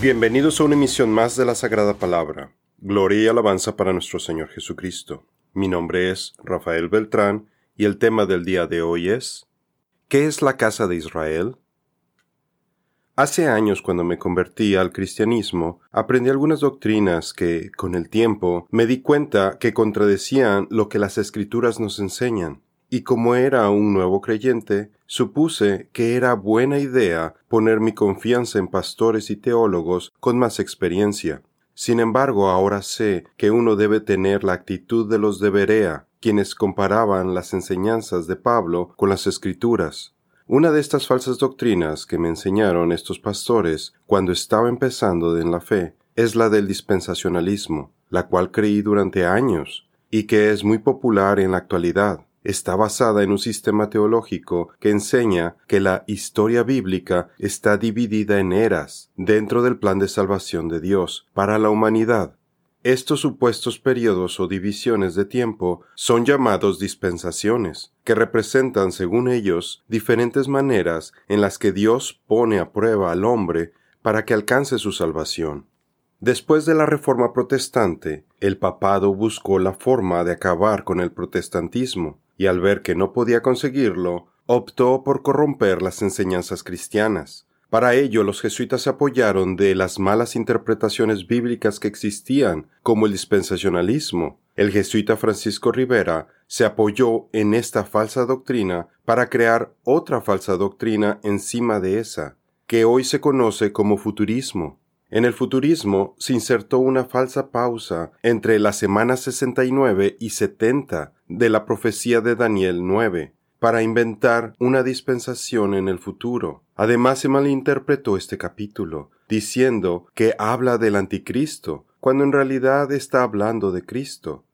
Bienvenidos a una emisión más de la Sagrada Palabra. Gloria y alabanza para nuestro Señor Jesucristo. Mi nombre es Rafael Beltrán y el tema del día de hoy es ¿Qué es la casa de Israel? Hace años cuando me convertí al cristianismo, aprendí algunas doctrinas que, con el tiempo, me di cuenta que contradecían lo que las escrituras nos enseñan y como era un nuevo creyente, supuse que era buena idea poner mi confianza en pastores y teólogos con más experiencia. Sin embargo, ahora sé que uno debe tener la actitud de los de Berea, quienes comparaban las enseñanzas de Pablo con las escrituras. Una de estas falsas doctrinas que me enseñaron estos pastores cuando estaba empezando en la fe es la del dispensacionalismo, la cual creí durante años y que es muy popular en la actualidad está basada en un sistema teológico que enseña que la historia bíblica está dividida en eras dentro del plan de salvación de Dios para la humanidad. Estos supuestos periodos o divisiones de tiempo son llamados dispensaciones, que representan, según ellos, diferentes maneras en las que Dios pone a prueba al hombre para que alcance su salvación. Después de la Reforma Protestante, el papado buscó la forma de acabar con el protestantismo, y al ver que no podía conseguirlo, optó por corromper las enseñanzas cristianas. Para ello los jesuitas se apoyaron de las malas interpretaciones bíblicas que existían, como el dispensacionalismo. El jesuita Francisco Rivera se apoyó en esta falsa doctrina para crear otra falsa doctrina encima de esa, que hoy se conoce como futurismo. En el futurismo se insertó una falsa pausa entre las semanas 69 y 70 de la profecía de Daniel 9 para inventar una dispensación en el futuro. Además se malinterpretó este capítulo, diciendo que habla del anticristo, cuando en realidad está hablando de Cristo.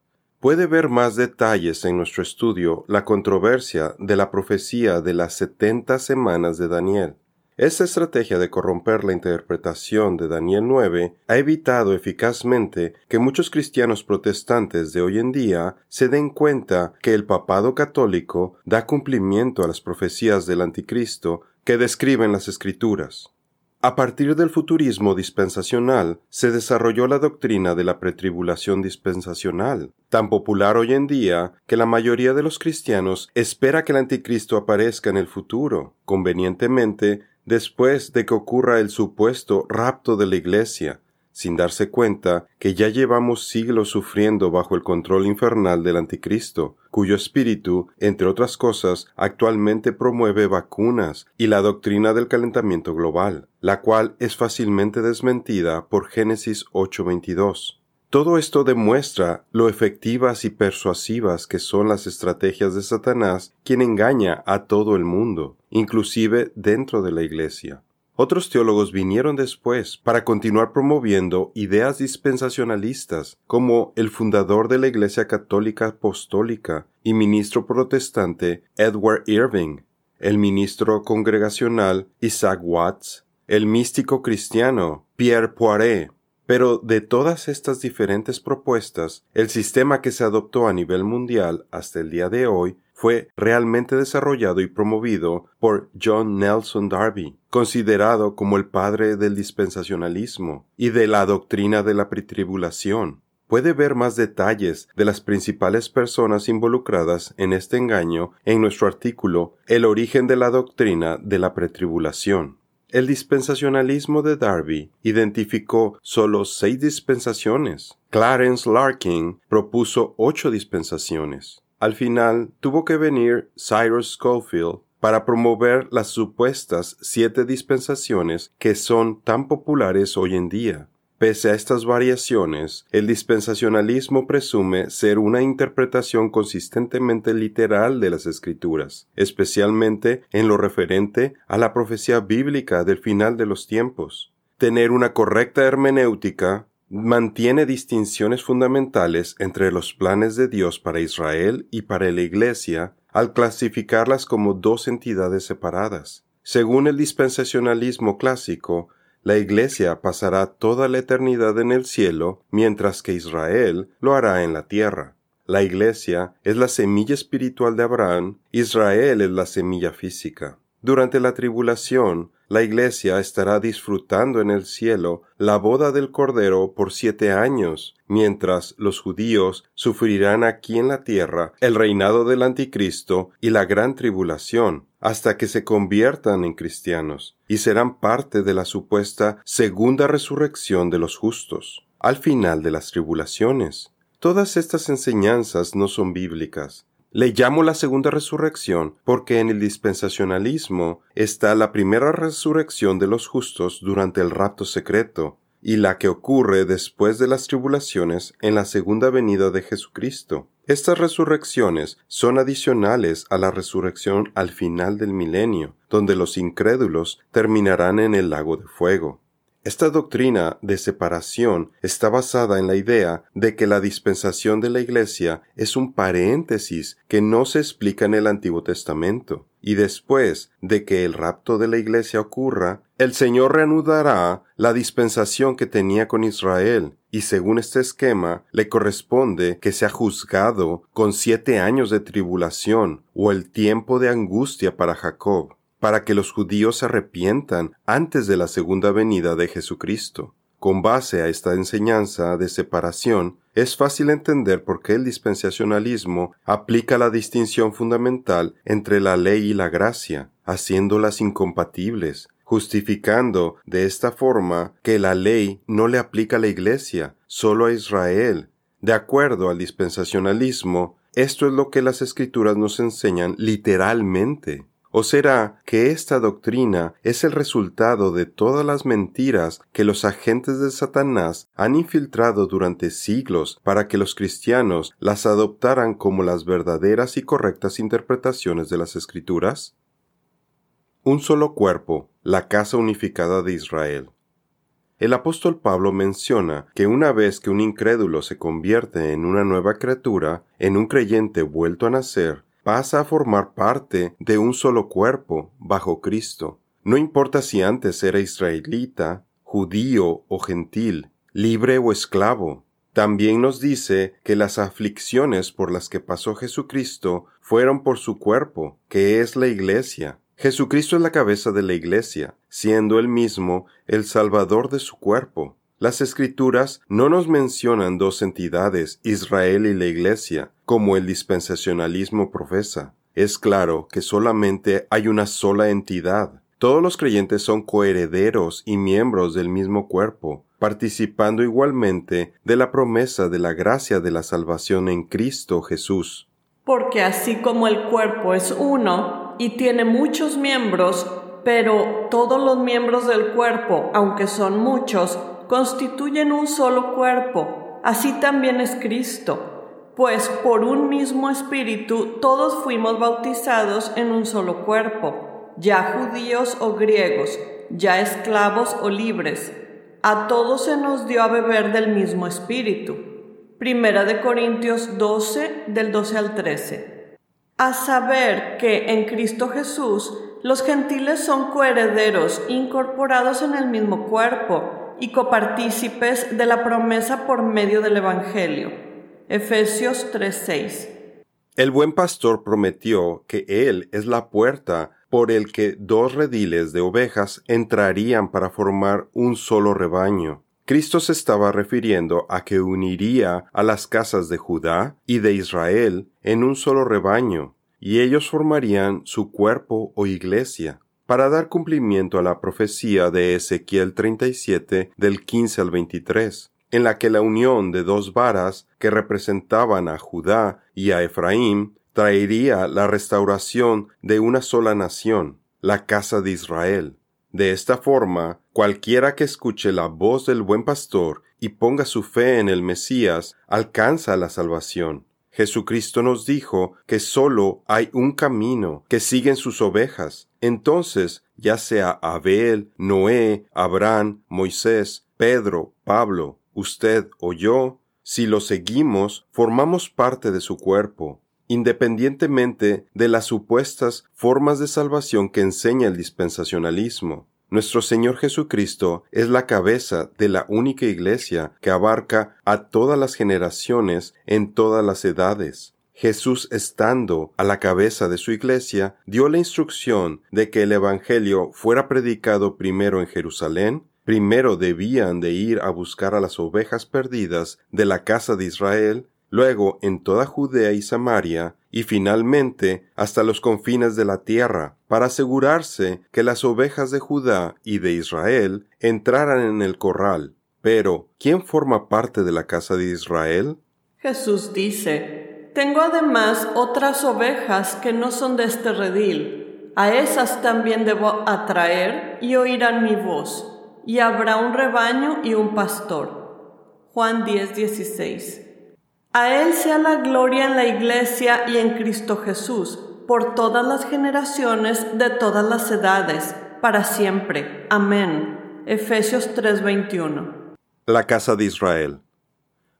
Puede ver más detalles en nuestro estudio la controversia de la profecía de las setenta semanas de Daniel. Esta estrategia de corromper la interpretación de Daniel 9 ha evitado eficazmente que muchos cristianos protestantes de hoy en día se den cuenta que el papado católico da cumplimiento a las profecías del anticristo que describen las escrituras. A partir del futurismo dispensacional se desarrolló la doctrina de la pretribulación dispensacional, tan popular hoy en día que la mayoría de los cristianos espera que el anticristo aparezca en el futuro, convenientemente después de que ocurra el supuesto rapto de la Iglesia, sin darse cuenta que ya llevamos siglos sufriendo bajo el control infernal del Anticristo, cuyo espíritu, entre otras cosas, actualmente promueve vacunas y la doctrina del calentamiento global, la cual es fácilmente desmentida por Génesis 8:22. Todo esto demuestra lo efectivas y persuasivas que son las estrategias de Satanás, quien engaña a todo el mundo, inclusive dentro de la Iglesia. Otros teólogos vinieron después para continuar promoviendo ideas dispensacionalistas, como el fundador de la Iglesia Católica Apostólica y ministro protestante Edward Irving, el ministro congregacional Isaac Watts, el místico cristiano Pierre Poiret, pero de todas estas diferentes propuestas, el sistema que se adoptó a nivel mundial hasta el día de hoy fue realmente desarrollado y promovido por John Nelson Darby, considerado como el padre del dispensacionalismo y de la doctrina de la pretribulación. Puede ver más detalles de las principales personas involucradas en este engaño en nuestro artículo El origen de la doctrina de la pretribulación. El dispensacionalismo de Darby identificó solo seis dispensaciones. Clarence Larkin propuso ocho dispensaciones. Al final tuvo que venir Cyrus Schofield para promover las supuestas siete dispensaciones que son tan populares hoy en día. Pese a estas variaciones, el dispensacionalismo presume ser una interpretación consistentemente literal de las escrituras, especialmente en lo referente a la profecía bíblica del final de los tiempos. Tener una correcta hermenéutica mantiene distinciones fundamentales entre los planes de Dios para Israel y para la Iglesia al clasificarlas como dos entidades separadas. Según el dispensacionalismo clásico, la Iglesia pasará toda la eternidad en el cielo, mientras que Israel lo hará en la tierra. La Iglesia es la semilla espiritual de Abraham, Israel es la semilla física. Durante la tribulación, la Iglesia estará disfrutando en el cielo la boda del Cordero por siete años, mientras los judíos sufrirán aquí en la tierra el reinado del Anticristo y la gran tribulación, hasta que se conviertan en cristianos, y serán parte de la supuesta segunda resurrección de los justos, al final de las tribulaciones. Todas estas enseñanzas no son bíblicas, le llamo la segunda resurrección porque en el dispensacionalismo está la primera resurrección de los justos durante el rapto secreto y la que ocurre después de las tribulaciones en la segunda venida de Jesucristo. Estas resurrecciones son adicionales a la resurrección al final del milenio, donde los incrédulos terminarán en el lago de fuego. Esta doctrina de separación está basada en la idea de que la dispensación de la Iglesia es un paréntesis que no se explica en el Antiguo Testamento, y después de que el rapto de la Iglesia ocurra, el Señor reanudará la dispensación que tenía con Israel, y según este esquema le corresponde que sea juzgado con siete años de tribulación o el tiempo de angustia para Jacob para que los judíos se arrepientan antes de la segunda venida de Jesucristo. Con base a esta enseñanza de separación, es fácil entender por qué el dispensacionalismo aplica la distinción fundamental entre la ley y la gracia, haciéndolas incompatibles, justificando de esta forma que la ley no le aplica a la Iglesia, solo a Israel. De acuerdo al dispensacionalismo, esto es lo que las escrituras nos enseñan literalmente. ¿O será que esta doctrina es el resultado de todas las mentiras que los agentes de Satanás han infiltrado durante siglos para que los cristianos las adoptaran como las verdaderas y correctas interpretaciones de las Escrituras? Un solo cuerpo, la casa unificada de Israel. El apóstol Pablo menciona que una vez que un incrédulo se convierte en una nueva criatura, en un creyente vuelto a nacer, pasa a formar parte de un solo cuerpo bajo Cristo. No importa si antes era israelita, judío o gentil, libre o esclavo. También nos dice que las aflicciones por las que pasó Jesucristo fueron por su cuerpo, que es la Iglesia. Jesucristo es la cabeza de la Iglesia, siendo él mismo el Salvador de su cuerpo. Las escrituras no nos mencionan dos entidades, Israel y la Iglesia, como el dispensacionalismo profesa. Es claro que solamente hay una sola entidad. Todos los creyentes son coherederos y miembros del mismo cuerpo, participando igualmente de la promesa de la gracia de la salvación en Cristo Jesús. Porque así como el cuerpo es uno y tiene muchos miembros, pero todos los miembros del cuerpo, aunque son muchos, constituyen un solo cuerpo, así también es Cristo, pues por un mismo espíritu todos fuimos bautizados en un solo cuerpo, ya judíos o griegos, ya esclavos o libres. A todos se nos dio a beber del mismo espíritu. Primera de Corintios 12, del 12 al 13. A saber que en Cristo Jesús los gentiles son coherederos, incorporados en el mismo cuerpo, y copartícipes de la promesa por medio del Evangelio. Efesios 3:6. El buen pastor prometió que Él es la puerta por el que dos rediles de ovejas entrarían para formar un solo rebaño. Cristo se estaba refiriendo a que uniría a las casas de Judá y de Israel en un solo rebaño, y ellos formarían su cuerpo o iglesia para dar cumplimiento a la profecía de Ezequiel 37 del 15 al 23, en la que la unión de dos varas que representaban a Judá y a Efraín traería la restauración de una sola nación, la casa de Israel. De esta forma, cualquiera que escuche la voz del buen pastor y ponga su fe en el Mesías alcanza la salvación. Jesucristo nos dijo que sólo hay un camino que siguen sus ovejas. Entonces, ya sea Abel, Noé, Abraham, Moisés, Pedro, Pablo, usted o yo, si lo seguimos, formamos parte de su cuerpo, independientemente de las supuestas formas de salvación que enseña el dispensacionalismo. Nuestro Señor Jesucristo es la cabeza de la única iglesia que abarca a todas las generaciones en todas las edades. Jesús, estando a la cabeza de su iglesia, dio la instrucción de que el Evangelio fuera predicado primero en Jerusalén, primero debían de ir a buscar a las ovejas perdidas de la casa de Israel, luego en toda Judea y Samaria, y finalmente hasta los confines de la tierra, para asegurarse que las ovejas de Judá y de Israel entraran en el corral. Pero, ¿quién forma parte de la casa de Israel? Jesús dice, tengo además otras ovejas que no son de este redil. A esas también debo atraer y oirán mi voz. Y habrá un rebaño y un pastor. Juan 10, 16. A Él sea la gloria en la iglesia y en Cristo Jesús, por todas las generaciones de todas las edades, para siempre. Amén. Efesios 3:21. La casa de Israel.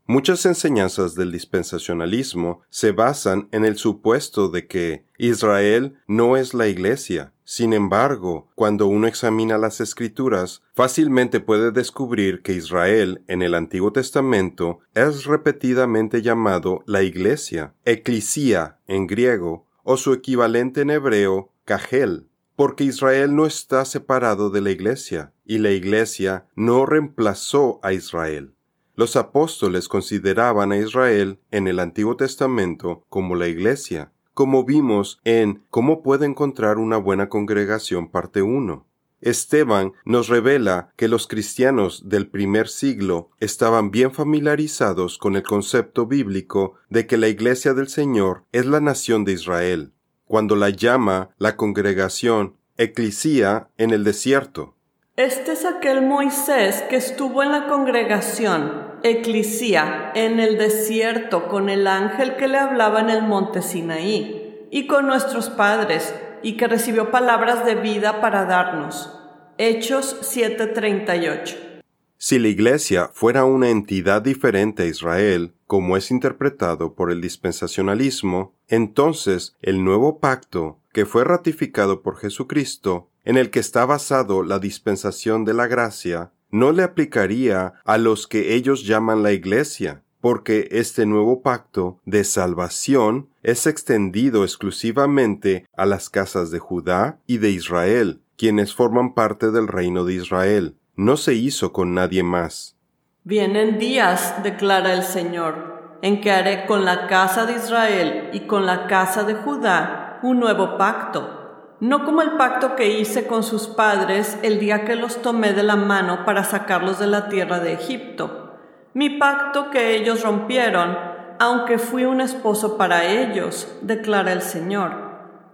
Muchas enseñanzas del dispensacionalismo se basan en el supuesto de que Israel no es la Iglesia. Sin embargo, cuando uno examina las escrituras, fácilmente puede descubrir que Israel en el Antiguo Testamento es repetidamente llamado la Iglesia, eclesia en griego, o su equivalente en hebreo, cajel, porque Israel no está separado de la Iglesia, y la Iglesia no reemplazó a Israel. Los apóstoles consideraban a Israel en el Antiguo Testamento como la Iglesia, como vimos en Cómo puede encontrar una buena congregación parte 1. Esteban nos revela que los cristianos del primer siglo estaban bien familiarizados con el concepto bíblico de que la iglesia del Señor es la nación de Israel, cuando la llama la congregación eclesia en el desierto. Este es aquel Moisés que estuvo en la congregación eclisía en el desierto con el ángel que le hablaba en el monte Sinaí y con nuestros padres y que recibió palabras de vida para darnos. Hechos 7:38. Si la Iglesia fuera una entidad diferente a Israel, como es interpretado por el dispensacionalismo, entonces el nuevo pacto, que fue ratificado por Jesucristo, en el que está basado la dispensación de la gracia, no le aplicaría a los que ellos llaman la Iglesia, porque este nuevo pacto de salvación es extendido exclusivamente a las casas de Judá y de Israel, quienes forman parte del reino de Israel. No se hizo con nadie más. Vienen días, declara el Señor, en que haré con la casa de Israel y con la casa de Judá un nuevo pacto no como el pacto que hice con sus padres el día que los tomé de la mano para sacarlos de la tierra de Egipto, mi pacto que ellos rompieron, aunque fui un esposo para ellos, declara el Señor,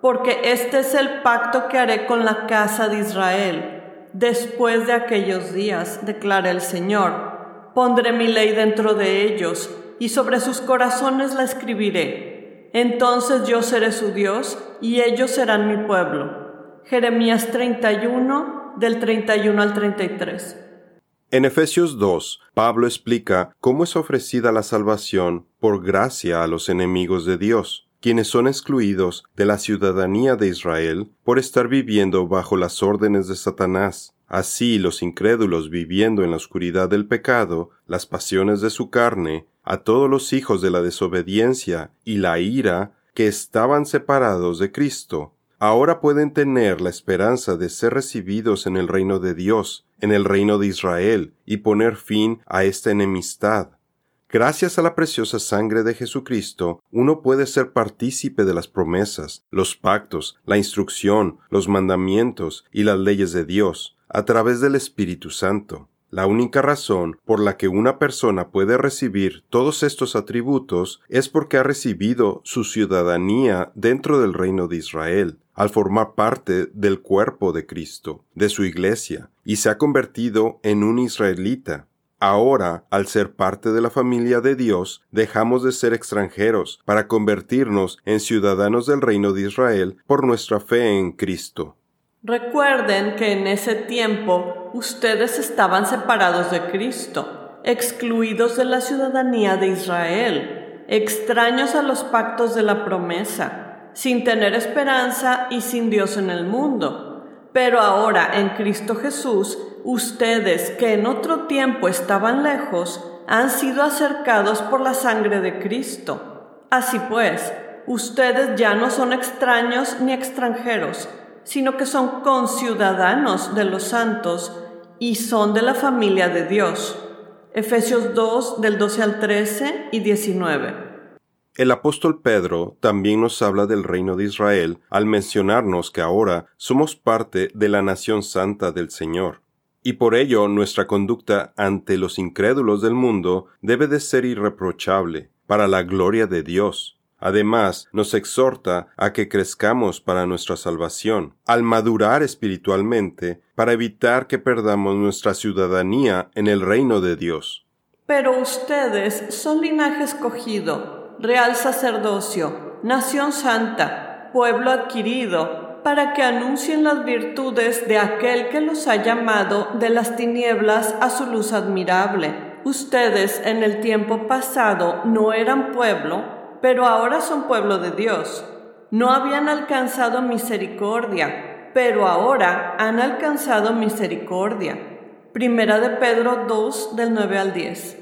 porque este es el pacto que haré con la casa de Israel. Después de aquellos días, declara el Señor, pondré mi ley dentro de ellos, y sobre sus corazones la escribiré entonces yo seré su Dios y ellos serán mi pueblo. Jeremías 31 del 31 al 33. En Efesios 2, Pablo explica cómo es ofrecida la salvación por gracia a los enemigos de Dios, quienes son excluidos de la ciudadanía de Israel por estar viviendo bajo las órdenes de Satanás. Así los incrédulos viviendo en la oscuridad del pecado, las pasiones de su carne, a todos los hijos de la desobediencia y la ira que estaban separados de Cristo, ahora pueden tener la esperanza de ser recibidos en el reino de Dios, en el reino de Israel, y poner fin a esta enemistad. Gracias a la preciosa sangre de Jesucristo, uno puede ser partícipe de las promesas, los pactos, la instrucción, los mandamientos y las leyes de Dios, a través del Espíritu Santo. La única razón por la que una persona puede recibir todos estos atributos es porque ha recibido su ciudadanía dentro del reino de Israel, al formar parte del cuerpo de Cristo, de su iglesia, y se ha convertido en un israelita. Ahora, al ser parte de la familia de Dios, dejamos de ser extranjeros para convertirnos en ciudadanos del reino de Israel por nuestra fe en Cristo. Recuerden que en ese tiempo ustedes estaban separados de Cristo, excluidos de la ciudadanía de Israel, extraños a los pactos de la promesa, sin tener esperanza y sin Dios en el mundo. Pero ahora en Cristo Jesús, ustedes que en otro tiempo estaban lejos, han sido acercados por la sangre de Cristo Así pues, ustedes ya no son extraños ni extranjeros, sino que son conciudadanos de los santos y son de la familia de Dios. Efesios 2 del 12 al 13 y 19. El apóstol Pedro también nos habla del reino de Israel al mencionarnos que ahora somos parte de la nación santa del Señor. Y por ello nuestra conducta ante los incrédulos del mundo debe de ser irreprochable, para la gloria de Dios. Además, nos exhorta a que crezcamos para nuestra salvación, al madurar espiritualmente, para evitar que perdamos nuestra ciudadanía en el reino de Dios. Pero ustedes son linaje escogido real sacerdocio, nación santa, pueblo adquirido, para que anuncien las virtudes de aquel que los ha llamado de las tinieblas a su luz admirable. Ustedes en el tiempo pasado no eran pueblo, pero ahora son pueblo de Dios. No habían alcanzado misericordia, pero ahora han alcanzado misericordia. Primera de Pedro 2 del 9 al 10.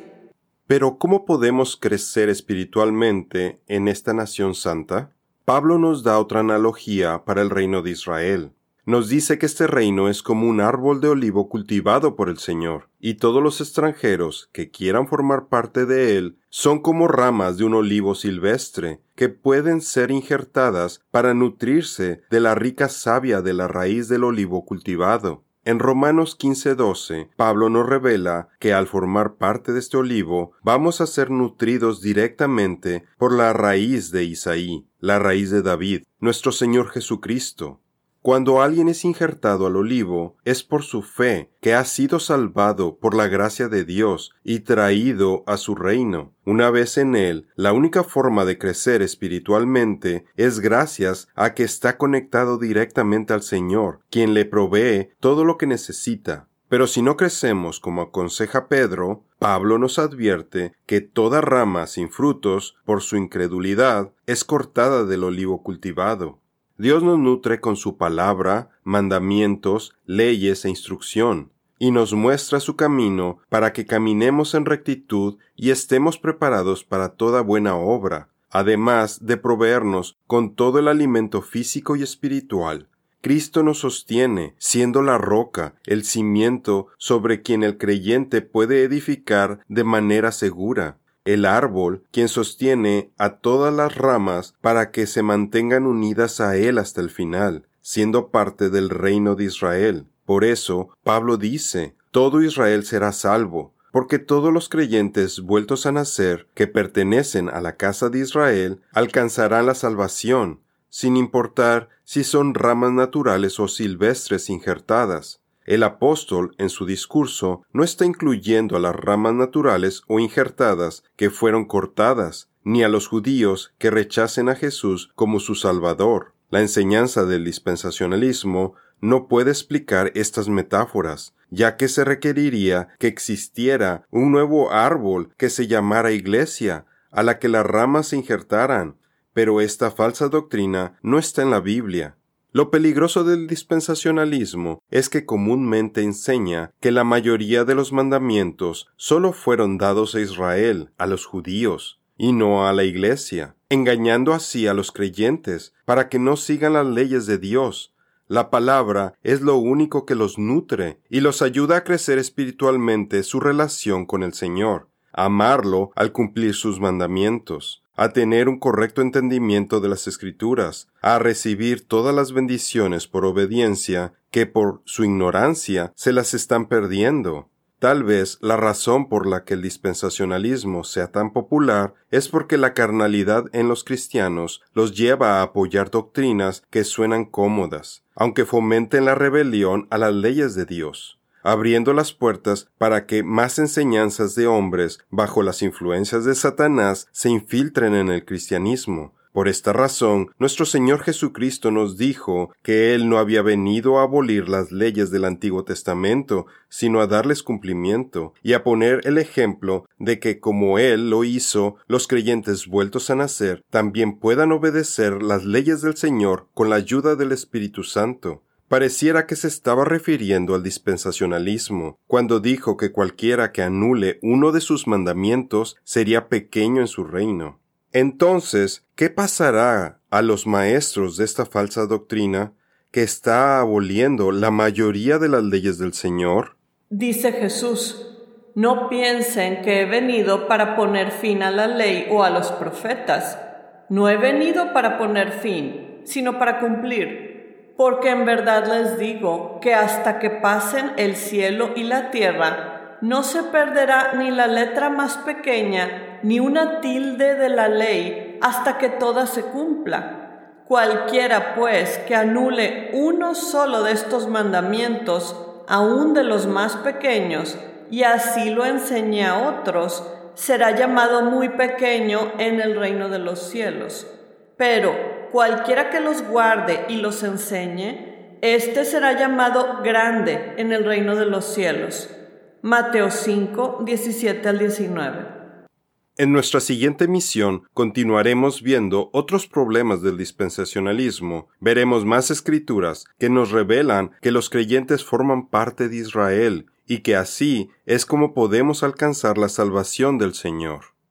Pero ¿cómo podemos crecer espiritualmente en esta nación santa? Pablo nos da otra analogía para el reino de Israel. Nos dice que este reino es como un árbol de olivo cultivado por el Señor, y todos los extranjeros que quieran formar parte de él son como ramas de un olivo silvestre, que pueden ser injertadas para nutrirse de la rica savia de la raíz del olivo cultivado. En Romanos 15:12, Pablo nos revela que al formar parte de este olivo, vamos a ser nutridos directamente por la raíz de Isaí, la raíz de David, nuestro Señor Jesucristo. Cuando alguien es injertado al olivo, es por su fe, que ha sido salvado por la gracia de Dios y traído a su reino. Una vez en él, la única forma de crecer espiritualmente es gracias a que está conectado directamente al Señor, quien le provee todo lo que necesita. Pero si no crecemos como aconseja Pedro, Pablo nos advierte que toda rama sin frutos, por su incredulidad, es cortada del olivo cultivado. Dios nos nutre con su palabra, mandamientos, leyes e instrucción, y nos muestra su camino para que caminemos en rectitud y estemos preparados para toda buena obra, además de proveernos con todo el alimento físico y espiritual. Cristo nos sostiene, siendo la roca, el cimiento sobre quien el creyente puede edificar de manera segura el árbol, quien sostiene a todas las ramas para que se mantengan unidas a él hasta el final, siendo parte del reino de Israel. Por eso, Pablo dice, todo Israel será salvo, porque todos los creyentes vueltos a nacer, que pertenecen a la casa de Israel, alcanzarán la salvación, sin importar si son ramas naturales o silvestres injertadas. El apóstol en su discurso no está incluyendo a las ramas naturales o injertadas que fueron cortadas, ni a los judíos que rechacen a Jesús como su Salvador. La enseñanza del dispensacionalismo no puede explicar estas metáforas, ya que se requeriría que existiera un nuevo árbol que se llamara Iglesia, a la que las ramas se injertaran, pero esta falsa doctrina no está en la Biblia. Lo peligroso del dispensacionalismo es que comúnmente enseña que la mayoría de los mandamientos solo fueron dados a Israel, a los judíos, y no a la Iglesia, engañando así a los creyentes para que no sigan las leyes de Dios. La palabra es lo único que los nutre y los ayuda a crecer espiritualmente su relación con el Señor, amarlo al cumplir sus mandamientos a tener un correcto entendimiento de las escrituras, a recibir todas las bendiciones por obediencia que por su ignorancia se las están perdiendo. Tal vez la razón por la que el dispensacionalismo sea tan popular es porque la carnalidad en los cristianos los lleva a apoyar doctrinas que suenan cómodas, aunque fomenten la rebelión a las leyes de Dios abriendo las puertas para que más enseñanzas de hombres bajo las influencias de Satanás se infiltren en el cristianismo. Por esta razón, nuestro Señor Jesucristo nos dijo que Él no había venido a abolir las leyes del Antiguo Testamento, sino a darles cumplimiento, y a poner el ejemplo de que como Él lo hizo, los creyentes vueltos a nacer también puedan obedecer las leyes del Señor con la ayuda del Espíritu Santo. Pareciera que se estaba refiriendo al dispensacionalismo, cuando dijo que cualquiera que anule uno de sus mandamientos sería pequeño en su reino. Entonces, ¿qué pasará a los maestros de esta falsa doctrina que está aboliendo la mayoría de las leyes del Señor? Dice Jesús, no piensen que he venido para poner fin a la ley o a los profetas. No he venido para poner fin, sino para cumplir. Porque en verdad les digo que hasta que pasen el cielo y la tierra, no se perderá ni la letra más pequeña, ni una tilde de la ley, hasta que toda se cumpla. Cualquiera, pues, que anule uno solo de estos mandamientos, aun de los más pequeños, y así lo enseñe a otros, será llamado muy pequeño en el reino de los cielos. Pero cualquiera que los guarde y los enseñe, éste será llamado grande en el reino de los cielos. Mateo 5, 17 al 19. En nuestra siguiente misión continuaremos viendo otros problemas del dispensacionalismo. Veremos más escrituras que nos revelan que los creyentes forman parte de Israel y que así es como podemos alcanzar la salvación del Señor.